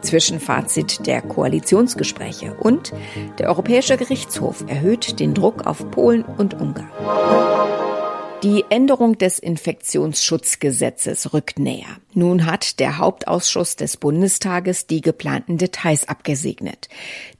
Zwischenfazit der Koalitionsgespräche und der Europäische Gerichtshof erhöht den Druck auf Polen und Ungarn. Die Änderung des Infektionsschutzgesetzes rückt näher. Nun hat der Hauptausschuss des Bundestages die geplanten Details abgesegnet.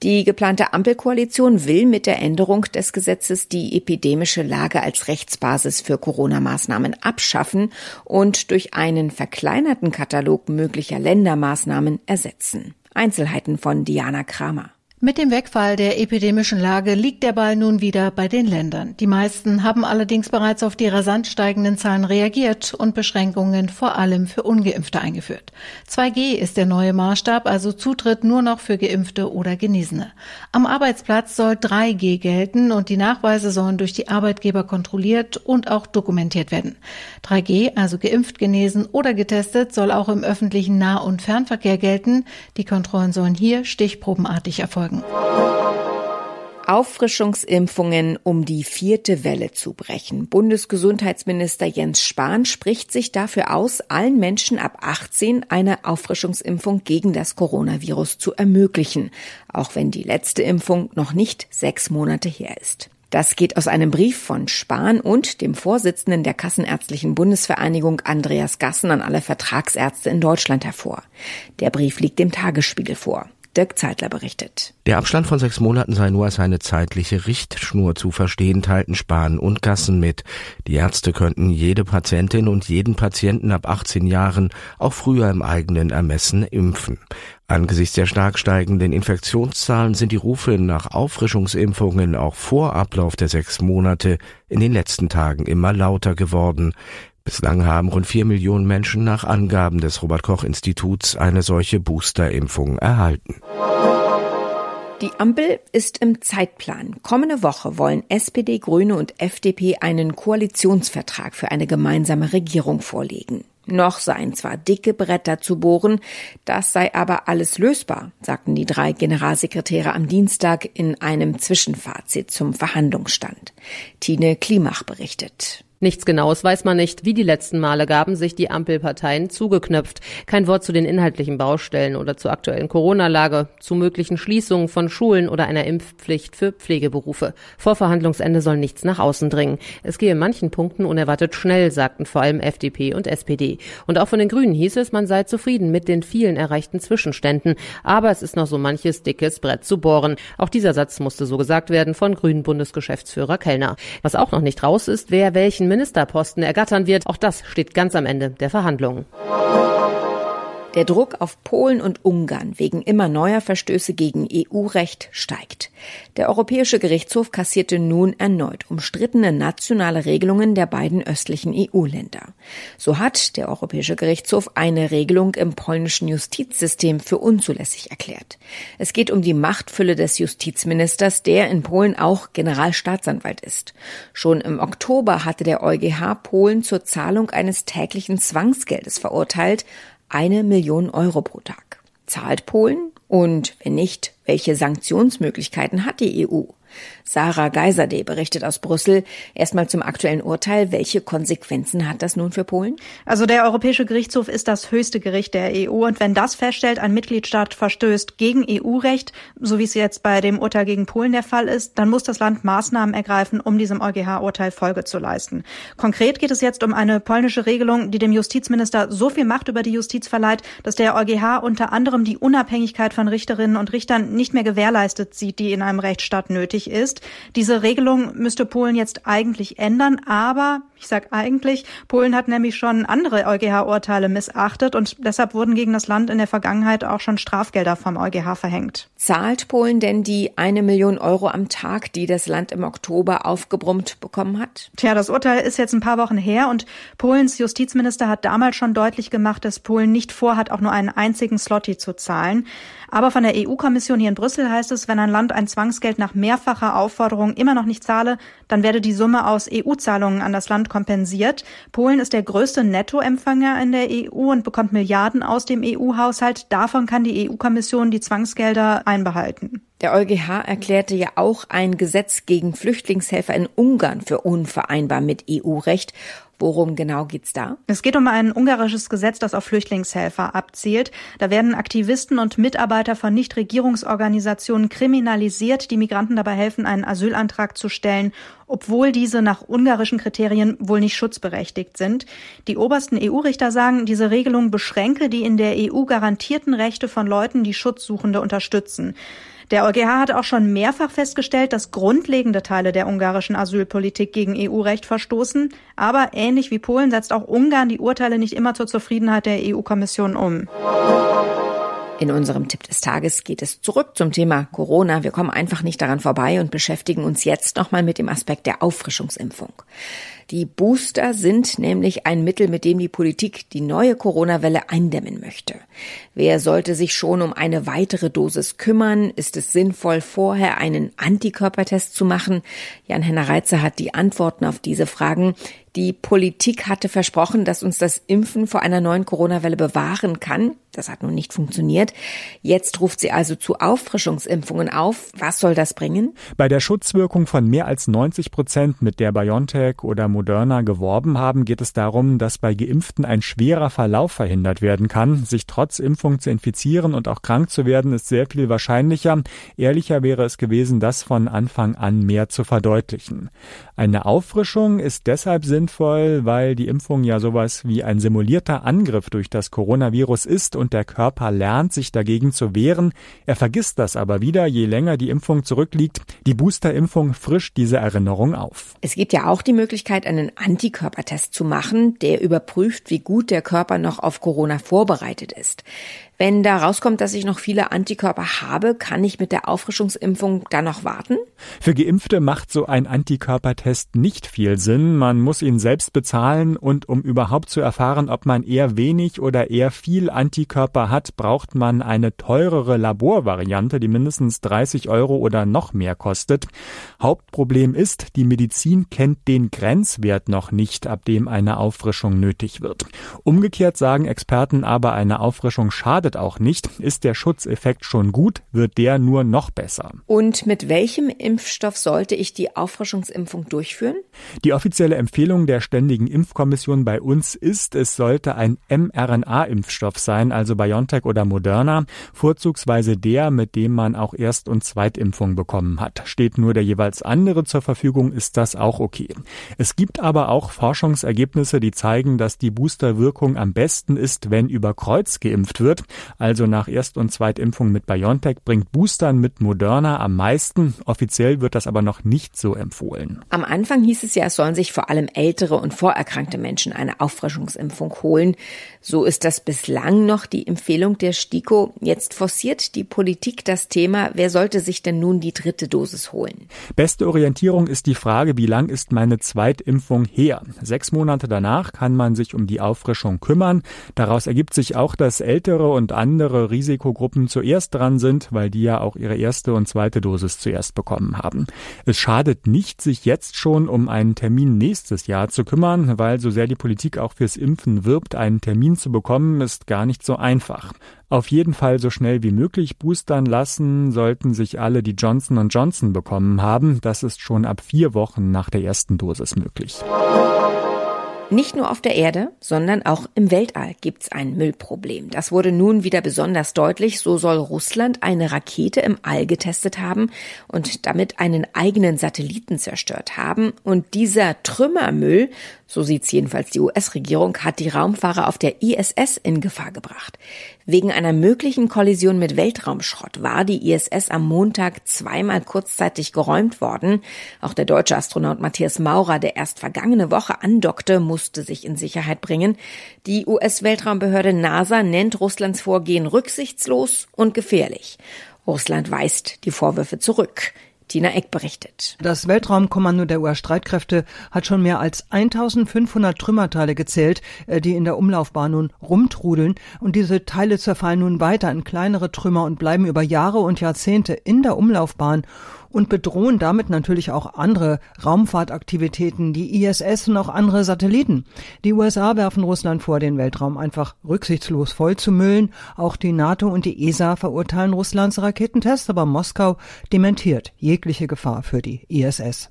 Die geplante Ampelkoalition will mit der Änderung des Gesetzes die epidemische Lage als Rechtsbasis für Corona-Maßnahmen abschaffen und durch einen verkleinerten Katalog möglicher Ländermaßnahmen ersetzen. Einzelheiten von Diana Kramer. Mit dem Wegfall der epidemischen Lage liegt der Ball nun wieder bei den Ländern. Die meisten haben allerdings bereits auf die rasant steigenden Zahlen reagiert und Beschränkungen vor allem für ungeimpfte eingeführt. 2G ist der neue Maßstab, also Zutritt nur noch für geimpfte oder Genesene. Am Arbeitsplatz soll 3G gelten und die Nachweise sollen durch die Arbeitgeber kontrolliert und auch dokumentiert werden. 3G, also geimpft, genesen oder getestet, soll auch im öffentlichen Nah- und Fernverkehr gelten. Die Kontrollen sollen hier stichprobenartig erfolgen folgen. Auffrischungsimpfungen, um die vierte Welle zu brechen. Bundesgesundheitsminister Jens Spahn spricht sich dafür aus, allen Menschen ab 18 eine Auffrischungsimpfung gegen das Coronavirus zu ermöglichen, auch wenn die letzte Impfung noch nicht sechs Monate her ist. Das geht aus einem Brief von Spahn und dem Vorsitzenden der Kassenärztlichen Bundesvereinigung Andreas Gassen an alle Vertragsärzte in Deutschland hervor. Der Brief liegt dem Tagesspiegel vor. Dirk Zeitler berichtet. Der Abstand von sechs Monaten sei nur als eine zeitliche Richtschnur zu verstehen, teilten Spahn und Gassen mit. Die Ärzte könnten jede Patientin und jeden Patienten ab 18 Jahren auch früher im eigenen Ermessen impfen. Angesichts der stark steigenden Infektionszahlen sind die Rufe nach Auffrischungsimpfungen auch vor Ablauf der sechs Monate in den letzten Tagen immer lauter geworden. Bislang haben rund vier Millionen Menschen nach Angaben des Robert Koch Instituts eine solche Boosterimpfung erhalten. Die Ampel ist im Zeitplan. Kommende Woche wollen SPD, Grüne und FDP einen Koalitionsvertrag für eine gemeinsame Regierung vorlegen. Noch seien zwar dicke Bretter zu bohren, das sei aber alles lösbar, sagten die drei Generalsekretäre am Dienstag in einem Zwischenfazit zum Verhandlungsstand. Tine Klimach berichtet. Nichts Genaues weiß man nicht. Wie die letzten Male gaben sich die Ampelparteien zugeknöpft. Kein Wort zu den inhaltlichen Baustellen oder zur aktuellen Corona-Lage, zu möglichen Schließungen von Schulen oder einer Impfpflicht für Pflegeberufe. Vor Verhandlungsende soll nichts nach außen dringen. Es gehe in manchen Punkten unerwartet schnell, sagten vor allem FDP und SPD. Und auch von den Grünen hieß es, man sei zufrieden mit den vielen erreichten Zwischenständen. Aber es ist noch so manches dickes Brett zu bohren. Auch dieser Satz musste so gesagt werden von Grünen Bundesgeschäftsführer Kellner. Was auch noch nicht raus ist, wer welchen Ministerposten ergattern wird. Auch das steht ganz am Ende der Verhandlungen. Der Druck auf Polen und Ungarn wegen immer neuer Verstöße gegen EU-Recht steigt. Der Europäische Gerichtshof kassierte nun erneut umstrittene nationale Regelungen der beiden östlichen EU-Länder. So hat der Europäische Gerichtshof eine Regelung im polnischen Justizsystem für unzulässig erklärt. Es geht um die Machtfülle des Justizministers, der in Polen auch Generalstaatsanwalt ist. Schon im Oktober hatte der EuGH Polen zur Zahlung eines täglichen Zwangsgeldes verurteilt, eine Million Euro pro Tag. Zahlt Polen? Und wenn nicht, welche Sanktionsmöglichkeiten hat die EU? Sarah Geiserde berichtet aus Brüssel. Erstmal zum aktuellen Urteil. Welche Konsequenzen hat das nun für Polen? Also der Europäische Gerichtshof ist das höchste Gericht der EU und wenn das feststellt, ein Mitgliedstaat verstößt gegen EU-Recht, so wie es jetzt bei dem Urteil gegen Polen der Fall ist, dann muss das Land Maßnahmen ergreifen, um diesem EuGH-Urteil Folge zu leisten. Konkret geht es jetzt um eine polnische Regelung, die dem Justizminister so viel Macht über die Justiz verleiht, dass der EuGH unter anderem die Unabhängigkeit von Richterinnen und Richtern nicht mehr gewährleistet sieht, die in einem Rechtsstaat nötig ist. Diese Regelung müsste Polen jetzt eigentlich ändern, aber ich sage eigentlich, Polen hat nämlich schon andere EuGH-Urteile missachtet und deshalb wurden gegen das Land in der Vergangenheit auch schon Strafgelder vom EuGH verhängt. Zahlt Polen denn die eine Million Euro am Tag, die das Land im Oktober aufgebrummt bekommen hat? Tja, das Urteil ist jetzt ein paar Wochen her und Polens Justizminister hat damals schon deutlich gemacht, dass Polen nicht vorhat, auch nur einen einzigen Slotty zu zahlen. Aber von der EU-Kommission hier in Brüssel heißt es, wenn ein Land ein Zwangsgeld nach mehrfacher Aufforderung immer noch nicht zahle, dann werde die Summe aus EU-Zahlungen an das Land kompensiert. Polen ist der größte Nettoempfänger in der EU und bekommt Milliarden aus dem EU-Haushalt. Davon kann die EU-Kommission die Zwangsgelder einbehalten. Der EuGH erklärte ja auch ein Gesetz gegen Flüchtlingshelfer in Ungarn für unvereinbar mit EU-Recht. Worum genau geht's da? Es geht um ein ungarisches Gesetz, das auf Flüchtlingshelfer abzielt. Da werden Aktivisten und Mitarbeiter von Nichtregierungsorganisationen kriminalisiert, die Migranten dabei helfen, einen Asylantrag zu stellen, obwohl diese nach ungarischen Kriterien wohl nicht schutzberechtigt sind. Die obersten EU-Richter sagen, diese Regelung beschränke die in der EU garantierten Rechte von Leuten, die Schutzsuchende unterstützen. Der EuGH hat auch schon mehrfach festgestellt, dass grundlegende Teile der ungarischen Asylpolitik gegen EU-Recht verstoßen. Aber ähnlich wie Polen setzt auch Ungarn die Urteile nicht immer zur Zufriedenheit der EU-Kommission um. In unserem Tipp des Tages geht es zurück zum Thema Corona. Wir kommen einfach nicht daran vorbei und beschäftigen uns jetzt nochmal mit dem Aspekt der Auffrischungsimpfung. Die Booster sind nämlich ein Mittel, mit dem die Politik die neue Corona-Welle eindämmen möchte. Wer sollte sich schon um eine weitere Dosis kümmern? Ist es sinnvoll, vorher einen Antikörpertest zu machen? Jan-Henner Reitzer hat die Antworten auf diese Fragen. Die Politik hatte versprochen, dass uns das Impfen vor einer neuen Corona-Welle bewahren kann. Das hat nun nicht funktioniert. Jetzt ruft sie also zu Auffrischungsimpfungen auf. Was soll das bringen? Bei der Schutzwirkung von mehr als 90 Prozent, mit der BioNTech oder Moderna geworben haben, geht es darum, dass bei Geimpften ein schwerer Verlauf verhindert werden kann. Sich trotz Impfung zu infizieren und auch krank zu werden, ist sehr viel wahrscheinlicher. Ehrlicher wäre es gewesen, das von Anfang an mehr zu verdeutlichen. Eine Auffrischung ist deshalb sinnvoll, weil die Impfung ja sowas wie ein simulierter Angriff durch das Coronavirus ist und der Körper lernt, sich dagegen zu wehren. Er vergisst das aber wieder, je länger die Impfung zurückliegt. Die Boosterimpfung frischt diese Erinnerung auf. Es gibt ja auch die Möglichkeit, einen Antikörpertest zu machen, der überprüft, wie gut der Körper noch auf Corona vorbereitet ist. Wenn da rauskommt, dass ich noch viele Antikörper habe, kann ich mit der Auffrischungsimpfung dann noch warten? Für Geimpfte macht so ein Antikörpertest nicht viel Sinn. Man muss ihn selbst bezahlen und um überhaupt zu erfahren, ob man eher wenig oder eher viel Antikörper hat, braucht man eine teurere Laborvariante, die mindestens 30 Euro oder noch mehr kostet. Hauptproblem ist, die Medizin kennt den Grenzwert noch nicht, ab dem eine Auffrischung nötig wird. Umgekehrt sagen Experten aber, eine Auffrischung schadet schadet auch nicht. Ist der Schutzeffekt schon gut, wird der nur noch besser. Und mit welchem Impfstoff sollte ich die Auffrischungsimpfung durchführen? Die offizielle Empfehlung der Ständigen Impfkommission bei uns ist, es sollte ein mRNA-Impfstoff sein, also BioNTech oder Moderna, vorzugsweise der, mit dem man auch Erst- und Zweitimpfung bekommen hat. Steht nur der jeweils andere zur Verfügung, ist das auch okay. Es gibt aber auch Forschungsergebnisse, die zeigen, dass die Boosterwirkung am besten ist, wenn über Kreuz geimpft wird. Also nach Erst- und Zweitimpfung mit BioNTech bringt Boostern mit Moderna am meisten. Offiziell wird das aber noch nicht so empfohlen. Am Anfang hieß es ja, es sollen sich vor allem ältere und vorerkrankte Menschen eine Auffrischungsimpfung holen. So ist das bislang noch die Empfehlung der STIKO. Jetzt forciert die Politik das Thema, wer sollte sich denn nun die dritte Dosis holen? Beste Orientierung ist die Frage, wie lang ist meine Zweitimpfung her? Sechs Monate danach kann man sich um die Auffrischung kümmern. Daraus ergibt sich auch, dass ältere und andere Risikogruppen zuerst dran sind, weil die ja auch ihre erste und zweite Dosis zuerst bekommen haben. Es schadet nicht, sich jetzt schon um einen Termin nächstes Jahr zu kümmern, weil so sehr die Politik auch fürs Impfen wirbt, einen Termin zu bekommen, ist gar nicht so einfach. Auf jeden Fall so schnell wie möglich boostern lassen sollten sich alle, die Johnson Johnson bekommen haben. Das ist schon ab vier Wochen nach der ersten Dosis möglich. Nicht nur auf der Erde, sondern auch im Weltall gibt's ein Müllproblem. Das wurde nun wieder besonders deutlich. So soll Russland eine Rakete im All getestet haben und damit einen eigenen Satelliten zerstört haben. Und dieser Trümmermüll, so sieht's jedenfalls die US-Regierung, hat die Raumfahrer auf der ISS in Gefahr gebracht. Wegen einer möglichen Kollision mit Weltraumschrott war die ISS am Montag zweimal kurzzeitig geräumt worden. Auch der deutsche Astronaut Matthias Maurer, der erst vergangene Woche andockte, musste sich in Sicherheit bringen. Die US-Weltraumbehörde NASA nennt Russlands Vorgehen rücksichtslos und gefährlich. Russland weist die Vorwürfe zurück. Tina Eck berichtet. Das Weltraumkommando der US-Streitkräfte hat schon mehr als 1500 Trümmerteile gezählt, äh, die in der Umlaufbahn nun rumtrudeln. Und diese Teile zerfallen nun weiter in kleinere Trümmer und bleiben über Jahre und Jahrzehnte in der Umlaufbahn und bedrohen damit natürlich auch andere Raumfahrtaktivitäten, die ISS und auch andere Satelliten. Die USA werfen Russland vor, den Weltraum einfach rücksichtslos vollzumüllen. Auch die NATO und die ESA verurteilen Russlands Raketentests, aber Moskau dementiert jegliche Gefahr für die ISS.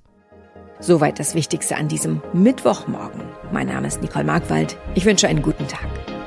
Soweit das Wichtigste an diesem Mittwochmorgen. Mein Name ist Nicole Markwald. Ich wünsche einen guten Tag.